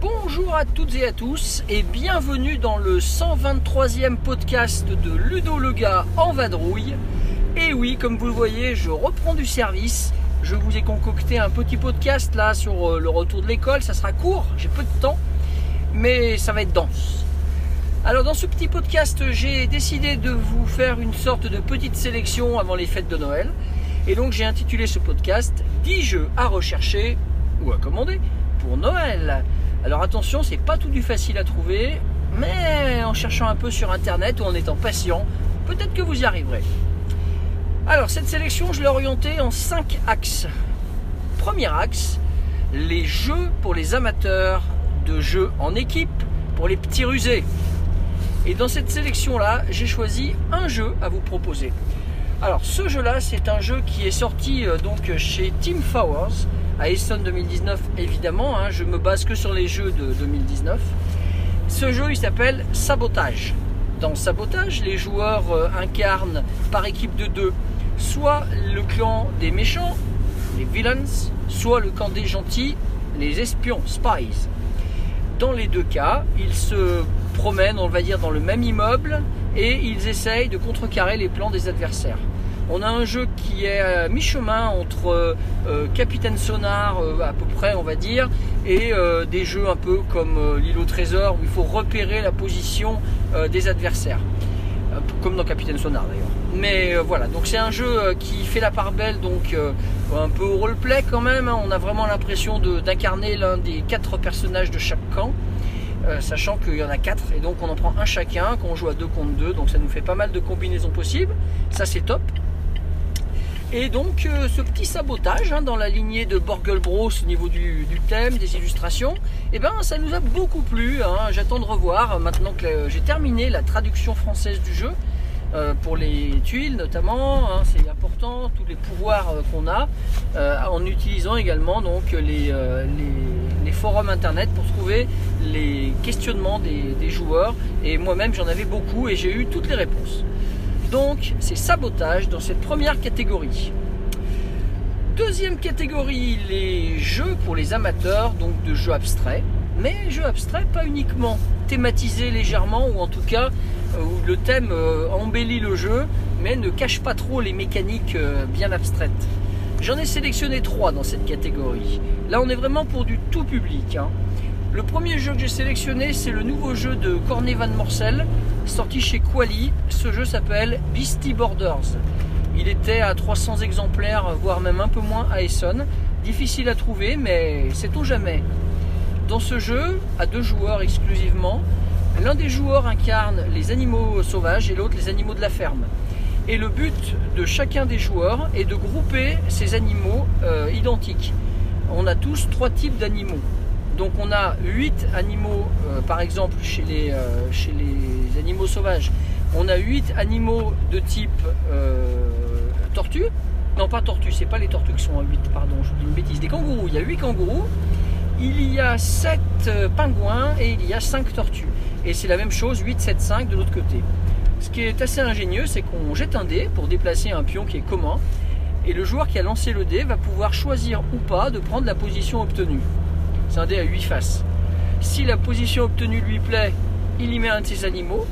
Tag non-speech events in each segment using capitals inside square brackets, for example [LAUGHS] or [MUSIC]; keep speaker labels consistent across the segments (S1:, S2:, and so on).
S1: Bonjour à toutes et à tous et bienvenue dans le 123e podcast de Ludo le gars en vadrouille. Et oui, comme vous le voyez, je reprends du service. Je vous ai concocté un petit podcast là sur euh, le retour de l'école. Ça sera court, j'ai peu de temps, mais ça va être dense. Alors dans ce petit podcast, j'ai décidé de vous faire une sorte de petite sélection avant les fêtes de Noël. Et donc j'ai intitulé ce podcast 10 jeux à rechercher ou à commander pour Noël. Alors attention, c'est pas tout du facile à trouver, mais en cherchant un peu sur internet ou en étant patient, peut-être que vous y arriverez. Alors cette sélection, je l'ai orientée en 5 axes. Premier axe, les jeux pour les amateurs de jeux en équipe, pour les petits rusés. Et dans cette sélection-là, j'ai choisi un jeu à vous proposer. Alors ce jeu-là, c'est un jeu qui est sorti euh, donc chez Team Flowers à Essen 2019 évidemment. hein, je me base que sur les jeux de 2019. Ce jeu, il s'appelle Sabotage. Dans Sabotage, les joueurs euh, incarnent par équipe de deux soit le clan des méchants, les villains, soit le camp des gentils, les espions, spies. Dans les deux cas, ils se promènent, on va dire, dans le même immeuble et ils essayent de contrecarrer les plans des adversaires. On a un jeu qui est à mi-chemin entre euh, Capitaine Sonar, euh, à peu près, on va dire, et euh, des jeux un peu comme euh, l'île au trésor où il faut repérer la position euh, des adversaires. Euh, comme dans Capitaine Sonar d'ailleurs. Mais euh, voilà, donc c'est un jeu euh, qui fait la part belle, donc un peu au roleplay quand même. hein. On a vraiment l'impression d'incarner l'un des quatre personnages de chaque camp. Sachant qu'il y en a quatre et donc on en prend un chacun quand on joue à deux contre deux donc ça nous fait pas mal de combinaisons possibles ça c'est top et donc euh, ce petit sabotage hein, dans la lignée de Borgel Bros au niveau du, thème, des illustrations, eh ben ça nous a beaucoup plu. hein. J'attends de revoir euh, maintenant que euh, j'ai terminé la traduction française du jeu. pour les tuiles notamment, hein, c'est important, tous les pouvoirs qu'on a, en utilisant également donc les, forums internet pour trouver les questionnements des joueurs. Et moi-même j'en avais beaucoup et j'ai eu toutes les réponses. Donc c'est sabotage dans cette première catégorie. Deuxième catégorie, les jeux pour les amateurs, donc de jeux abstraits. Mais jeux abstraits pas uniquement thématisés légèrement, ou en tout cas euh, où le thème euh, embellit le jeu, mais ne cache pas trop les mécaniques euh, bien abstraites. J'en ai sélectionné trois dans cette catégorie. Là on est vraiment pour du tout public. hein. Le premier jeu que j'ai sélectionné, c'est le nouveau jeu de Corné Van Morcel, sorti chez Quali. Ce jeu s'appelle Beastie Borders. Il était à 300 exemplaires, voire même un peu moins à Essonne. Difficile à trouver, mais c'est tout jamais. Dans ce jeu, à deux joueurs exclusivement, l'un des joueurs incarne les animaux sauvages et l'autre les animaux de la ferme. Et le but de chacun des joueurs est de grouper ces animaux euh, identiques. On a tous trois types d'animaux. Donc on a 8 animaux, euh, par exemple, chez les, euh, chez les animaux sauvages. On a 8 animaux de type euh, tortue. Non, pas tortue, c'est pas les tortues qui sont à 8, pardon, je dis une bêtise. Des kangourous, il y a 8 kangourous. Il y a 7 pingouins et il y a 5 tortues. Et c'est la même chose, 8, 7, 5 de l'autre côté. Ce qui est assez ingénieux, c'est qu'on jette un dé pour déplacer un pion qui est commun. Et le joueur qui a lancé le dé va pouvoir choisir ou pas de prendre la position obtenue. C'est un dé à 8 faces. Si la position obtenue lui plaît, il y met un de ses animaux.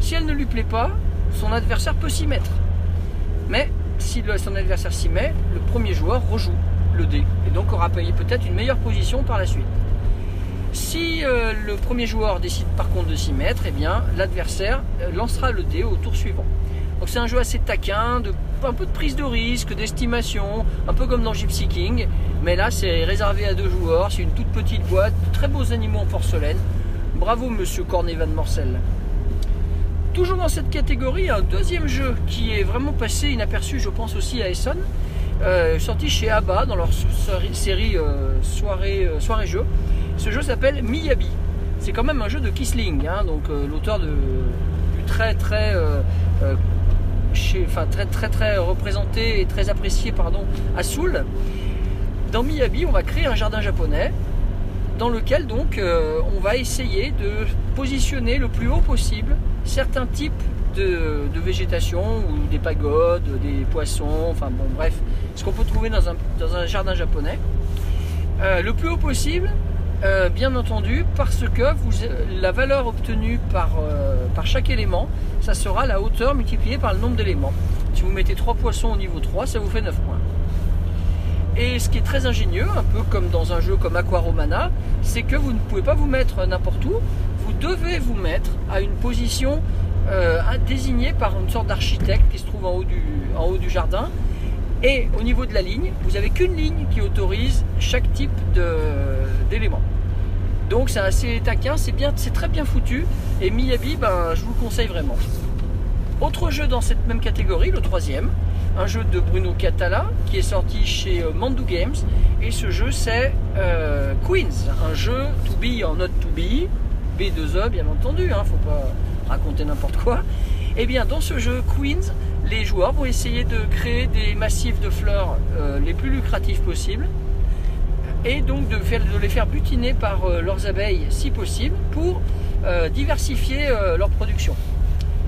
S1: Si elle ne lui plaît pas, son adversaire peut s'y mettre. Mais si son adversaire s'y met, le premier joueur rejoue le dé. Et donc aura payé peut-être une meilleure position par la suite. Si euh, le premier joueur décide par contre de s'y mettre, eh bien l'adversaire euh, lancera le dé au tour suivant. Donc c'est un jeu assez taquin, un peu de prise de risque, d'estimation, un peu comme dans Gypsy King. Mais là c'est réservé à deux joueurs, c'est une toute petite boîte, très beaux animaux en porcelaine. Bravo monsieur Corné Van Morcel. Toujours dans cette catégorie, un deuxième jeu qui est vraiment passé inaperçu, je pense aussi à Essonne, euh, sorti chez ABBA dans leur série- euh, soirée, euh, soirée jeu. Ce jeu s'appelle Miyabi. C'est quand même un jeu de Kisling, hein, donc l'auteur du très très très représenté et très apprécié pardon à Soul. Dans Miyabi, on va créer un jardin japonais dans lequel donc euh, on va essayer de positionner le plus haut possible certains types de, végétation ou des pagodes, des poissons, enfin bon bref, ce qu'on peut trouver dans un, jardin japonais. Euh, le plus haut possible, euh, bien entendu, parce que la valeur obtenue par, par chaque élément, ça sera la hauteur multipliée par le nombre d'éléments. Si vous mettez 3 poissons au niveau 3, ça vous fait 9 points. Et ce qui est très ingénieux, un peu comme dans un jeu comme Aquaromana, c'est que vous ne pouvez pas vous mettre n'importe où, vous devez vous mettre à une position euh, désignée par une sorte d'architecte qui se trouve en haut du, jardin. Et au niveau de la ligne, vous n'avez qu'une ligne qui autorise chaque type d'élément. Donc c'est assez taquin, c'est très bien foutu. Et Miyabi, ben, je vous le conseille vraiment. Autre jeu dans cette même catégorie, le troisième, un jeu de Bruno Catala qui est sorti chez euh, Mandu Games. Et ce jeu, c'est euh, Queens, un jeu to be en not to be, B2E bien entendu, hein, faut pas raconter n'importe quoi. Et bien dans ce jeu Queens, les joueurs vont essayer de créer des massifs de fleurs euh, les plus lucratifs possibles et donc de, les faire butiner par leurs abeilles si possible pour diversifier leur production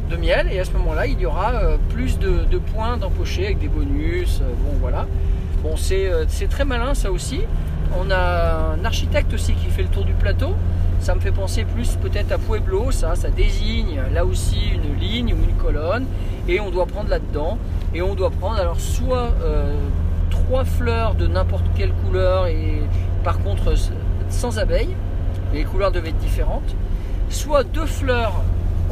S1: de miel et à ce moment-là il y aura euh, plus de, points d'empocher avec des bonus, euh, bon voilà. Bon c'est euh, c'est très malin ça aussi. On a un architecte aussi qui fait le tour du plateau. Ça me fait penser plus peut-être à Pueblo, ça, ça désigne là aussi une ligne ou une colonne et on doit prendre là-dedans et on doit prendre alors soit trois fleurs de n'importe quelle couleur et par contre sans abeilles, les couleurs devaient être différentes, soit deux fleurs,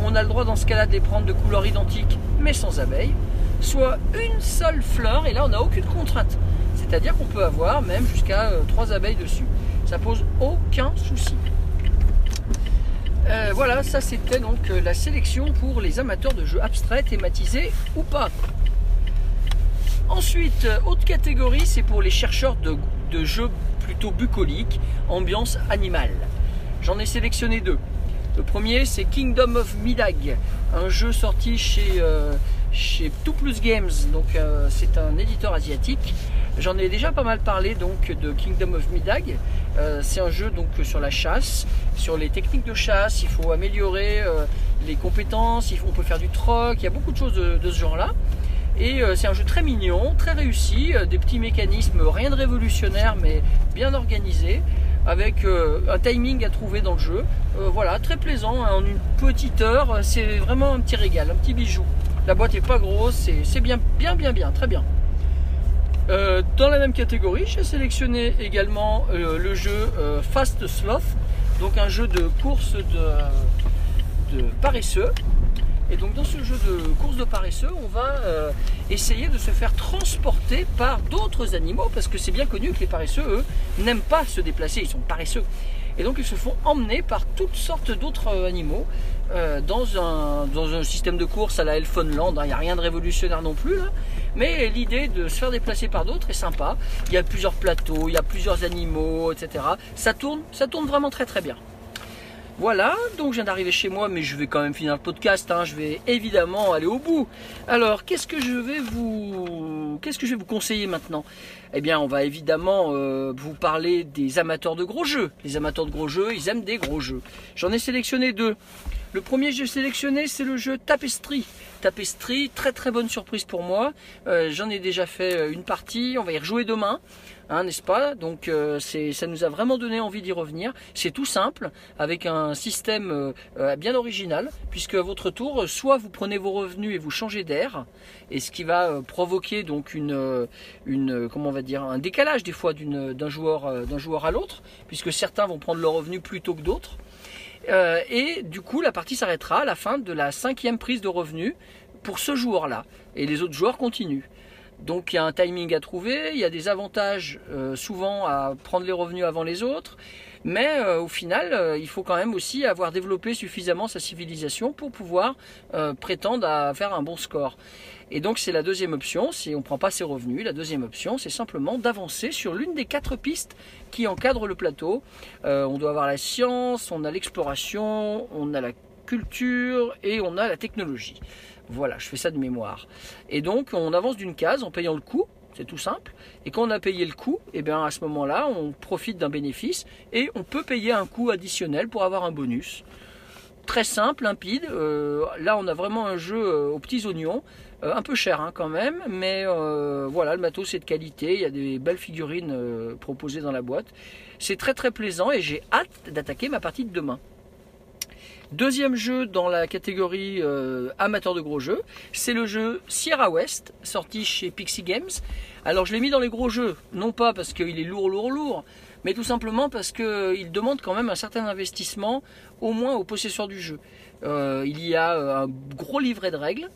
S1: on a le droit dans ce cas-là de les prendre de couleurs identiques mais sans abeilles, soit une seule fleur et là on n'a aucune contrainte. C'est-à-dire qu'on peut avoir même jusqu'à euh, trois abeilles dessus. Ça pose aucun souci. Euh, voilà, ça c'était donc euh, la sélection pour les amateurs de jeux abstraits, thématisés ou pas. Ensuite, autre catégorie, c'est pour les chercheurs de jeux plutôt bucoliques, ambiance animale. J'en ai sélectionné deux. Le premier, c'est Kingdom of Midag, un jeu sorti chez, euh, chez Games, donc euh, c'est un éditeur asiatique. J'en ai déjà pas mal parlé donc de Kingdom of Midag. Euh, c'est un jeu donc sur la chasse, sur les techniques de chasse. Il faut améliorer euh, les compétences. On peut faire du troc. Il y a beaucoup de choses de, de ce genre-là. Et c'est un jeu très mignon, très réussi, des petits mécanismes, rien de révolutionnaire, mais bien organisé, avec euh, un timing à trouver dans le jeu. Euh, voilà, très plaisant, hein, en une petite heure, c'est vraiment un petit régal, un petit bijou. La boîte est pas grosse, c'est bien, bien, bien, bien, très bien. Euh, dans la même catégorie, j'ai sélectionné également euh, le jeu euh, Fast Sloth, donc un jeu de course de paresseux. Et donc dans ce jeu de course de paresseux, on va euh, essayer de se faire transporter par d'autres animaux, parce que c'est bien connu que les paresseux, eux, n'aiment pas se déplacer, ils sont paresseux. Et donc ils se font emmener par toutes sortes d'autres euh, animaux euh, dans, un, dans un système de course à la Elfenland. hein. Il n'y a rien de révolutionnaire non plus, là. mais l'idée de se faire déplacer par d'autres est sympa. Il y a plusieurs plateaux, il y a plusieurs animaux, etc. Ça tourne, ça tourne vraiment très très bien. Voilà, donc je viens d'arriver chez moi, mais je vais quand même finir le podcast. hein. Je vais évidemment aller au bout. Alors, qu'est-ce que je vais vous, qu'est-ce que je vais vous conseiller maintenant? Eh bien, on va évidemment euh, vous parler des amateurs de gros jeux. Les amateurs de gros jeux, ils aiment des gros jeux. J'en ai sélectionné deux. Le premier j'ai sélectionné, c'est le jeu Tapestry. Tapestry, très très bonne surprise pour moi. Euh, J'en ai déjà fait euh, une partie. On va y rejouer demain hein, n'est-ce pas? Donc euh, ça nous a vraiment donné envie d'y revenir. C'est tout simple, avec un système bien original, puisque à votre tour, soit vous prenez vos revenus et vous changez d'air, et ce qui va provoquer donc une, on va dire, un décalage des fois d'un joueur, d'un joueur à l'autre, puisque certains vont prendre leurs revenus plus tôt que d'autres. Euh, et du coup, la partie s'arrêtera à la fin de la cinquième prise de revenus pour ce joueur-là, et les autres joueurs continuent. Donc il y a un timing à trouver, il y a des avantages euh, souvent à prendre les revenus avant les autres, mais euh, au final, euh, il faut quand même aussi avoir développé suffisamment sa civilisation pour pouvoir prétendre à faire un bon score. Et donc c'est la deuxième option, si on ne prend pas ses revenus, la deuxième option c'est simplement d'avancer sur l'une des quatre pistes qui encadrent le plateau. On doit avoir la science, on a l'exploration, on a la culture et on a la technologie. Voilà, je fais ça de mémoire. Et donc, on avance d'une case en payant le coût. C'est tout simple. Et quand on a payé le coût, et bien à ce moment-là, on profite d'un bénéfice et on peut payer un coût additionnel pour avoir un bonus. Très simple, limpide. Euh, là, on a vraiment un jeu euh, aux petits oignons. Euh, un peu cher hein, quand même, mais voilà, le matos est de qualité. Il y a des belles figurines proposées dans la boîte. C'est très très plaisant et j'ai hâte d'attaquer ma partie de demain. Deuxième jeu dans la catégorie euh, amateur de gros jeux, c'est le jeu Sierra West, sorti chez Pixie Games. Alors je l'ai mis dans les gros jeux, non pas parce qu'il est lourd, lourd, lourd, mais tout simplement parce qu'il demande quand même un certain investissement, au moins aux possesseurs du jeu. Euh, il y a euh, un gros livret de règles,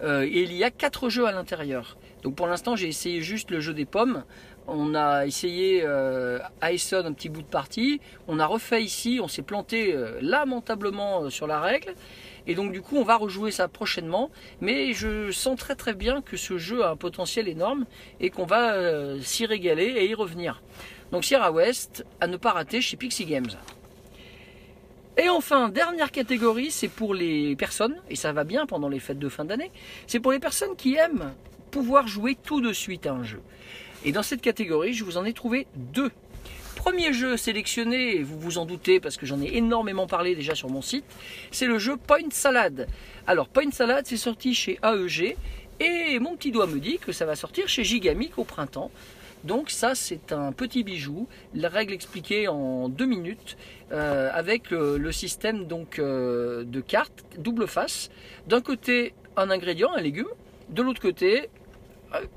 S1: et il y a quatre jeux à l'intérieur. Donc pour l'instant j'ai essayé juste le jeu des pommes on a essayé euh, à un petit bout de partie. On a refait ici. On s'est planté euh, lamentablement euh, sur la règle. Et donc du coup, on va rejouer ça prochainement. Mais je sens très très bien que ce jeu a un potentiel énorme et qu'on va s'y régaler et y revenir. Donc Sierra West à ne pas rater chez Pixie Games. Et enfin, dernière catégorie, c'est pour les personnes, et ça va bien pendant les fêtes de fin d'année, c'est pour les personnes qui aiment pouvoir jouer tout de suite à un jeu. Et dans cette catégorie, je vous en ai trouvé deux. Premier jeu sélectionné, vous vous en doutez parce que j'en ai énormément parlé déjà sur mon site, c'est le jeu Point Salad. Alors Point Salad, c'est sorti chez AEG et mon petit doigt me dit que ça va sortir chez Gigamic au printemps. Donc ça c'est un petit bijou, la règle expliquée en deux minutes euh, avec le, système donc euh, de cartes double face. D'un côté un ingrédient, un légume, de l'autre côté euh,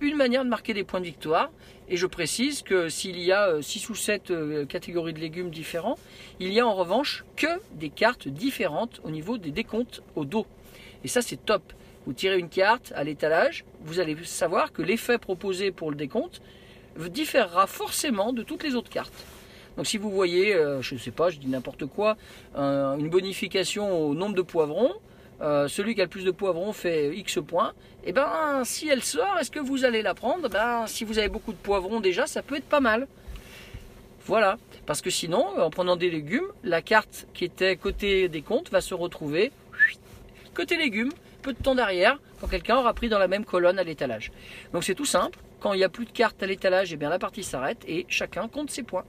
S1: une manière de marquer des points de victoire. Et je précise que s'il y a 6 euh, ou 7 euh, catégories de légumes différents, il y a en revanche que des cartes différentes au niveau des décomptes au dos. Et ça c'est top. Vous tirez une carte à l'étalage, vous allez savoir que l'effet proposé pour le décompte différera forcément de toutes les autres cartes. Donc si vous voyez, je ne sais pas, je dis n'importe quoi, une bonification au nombre de poivrons, euh, celui qui a le plus de poivrons fait X points, et eh ben si elle sort, est-ce que vous allez la prendre? Ben si vous avez beaucoup de poivrons déjà, ça peut être pas mal. Voilà, parce que sinon, en prenant des légumes, la carte qui était côté des comptes va se retrouver côté légumes, peu de temps derrière, quand quelqu'un aura pris dans la même colonne à l'étalage. Donc c'est tout simple, quand il n'y a plus de cartes à l'étalage, et eh bien la partie s'arrête et chacun compte ses points.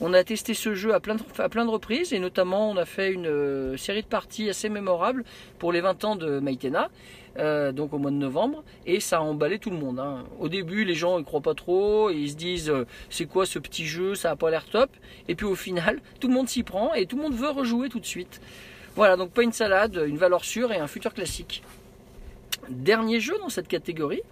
S1: On a testé ce jeu à plein, de, reprises et notamment on a fait une euh, série de parties assez mémorables pour les 20 ans de Maïtena, euh, donc au mois de novembre, et ça a emballé tout le monde. Hein. Au début, les gens ne croient pas trop, ils se disent euh, c'est quoi ce petit jeu, ça n'a pas l'air top, et puis au final, [LAUGHS] tout le monde s'y prend et tout le monde veut rejouer tout de suite. Voilà, donc pas une salade, une valeur sûre et un futur classique. Dernier jeu dans cette catégorie,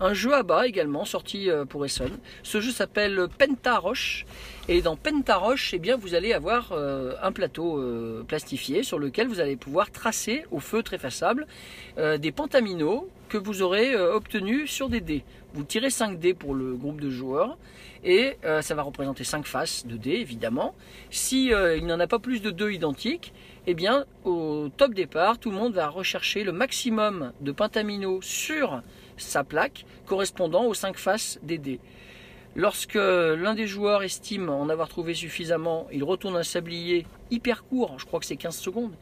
S1: un jeu à bas également sorti euh, pour Essonne. Ce jeu s'appelle Pentaroche et dans Pentaroche, eh bien, vous allez avoir euh, un plateau euh, plastifié sur lequel vous allez pouvoir tracer au feu très façable des pentaminos que vous aurez obtenus sur des dés. Vous tirez 5 dés pour le groupe de joueurs et ça va représenter 5 faces de dés évidemment. Si il n'y en a pas plus de deux identiques, eh bien, au top départ, tout le monde va rechercher le maximum de pentamino sur sa plaque correspondant aux 5 faces des dés. Lorsque l'un des joueurs estime en avoir trouvé suffisamment, il retourne un sablier hyper court, je crois que c'est 15 secondes,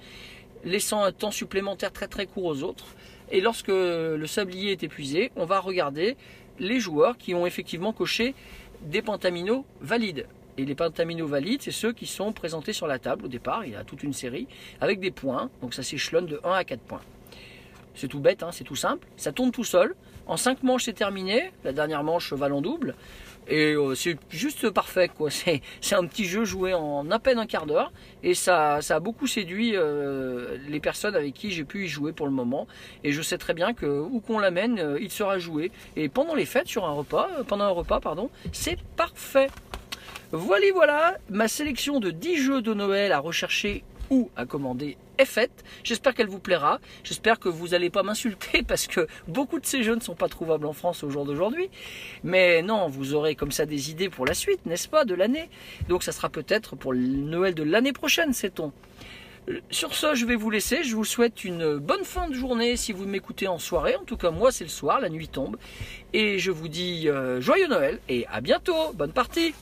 S1: laissant un temps supplémentaire très très court aux autres. Et lorsque le sablier est épuisé, on va regarder les joueurs qui ont effectivement coché des pentaminos valides. Et les pentaminos valides, c'est ceux qui sont présentés sur la table au départ. Il y a toute une série avec des points. Donc ça s'échelonne de 1 à 4 points. C'est tout bête, hein, c'est tout simple. Ça tourne tout seul. En 5 manches, c'est terminé. La dernière manche va en double. Et euh, c'est juste parfait. quoi. [LAUGHS] C'est un petit jeu joué en à peine un quart d'heure. Et ça, ça a beaucoup séduit euh, les personnes avec qui j'ai pu y jouer pour le moment. Et je sais très bien que où qu'on l'amène, euh, il sera joué. Et pendant les fêtes, sur un repas, pendant un repas, pardon, c'est parfait. Voilà, voilà, ma sélection de 10 jeux de Noël à rechercher ou à commander est faite. J'espère qu'elle vous plaira. J'espère que vous n'allez pas m'insulter [LAUGHS] parce que beaucoup de ces jeux ne sont pas trouvables en France au jour d'aujourd'hui. Mais non, vous aurez comme ça des idées pour la suite, n'est-ce pas, de l'année? Donc ça sera peut-être pour le Noël de l'année prochaine, sait-on. Sur ce, je vais vous laisser. Je vous souhaite une bonne fin de journée si vous m'écoutez en soirée. En tout cas, moi, c'est le soir, la nuit tombe. Et je vous dis euh, joyeux Noël et à bientôt. Bonne partie.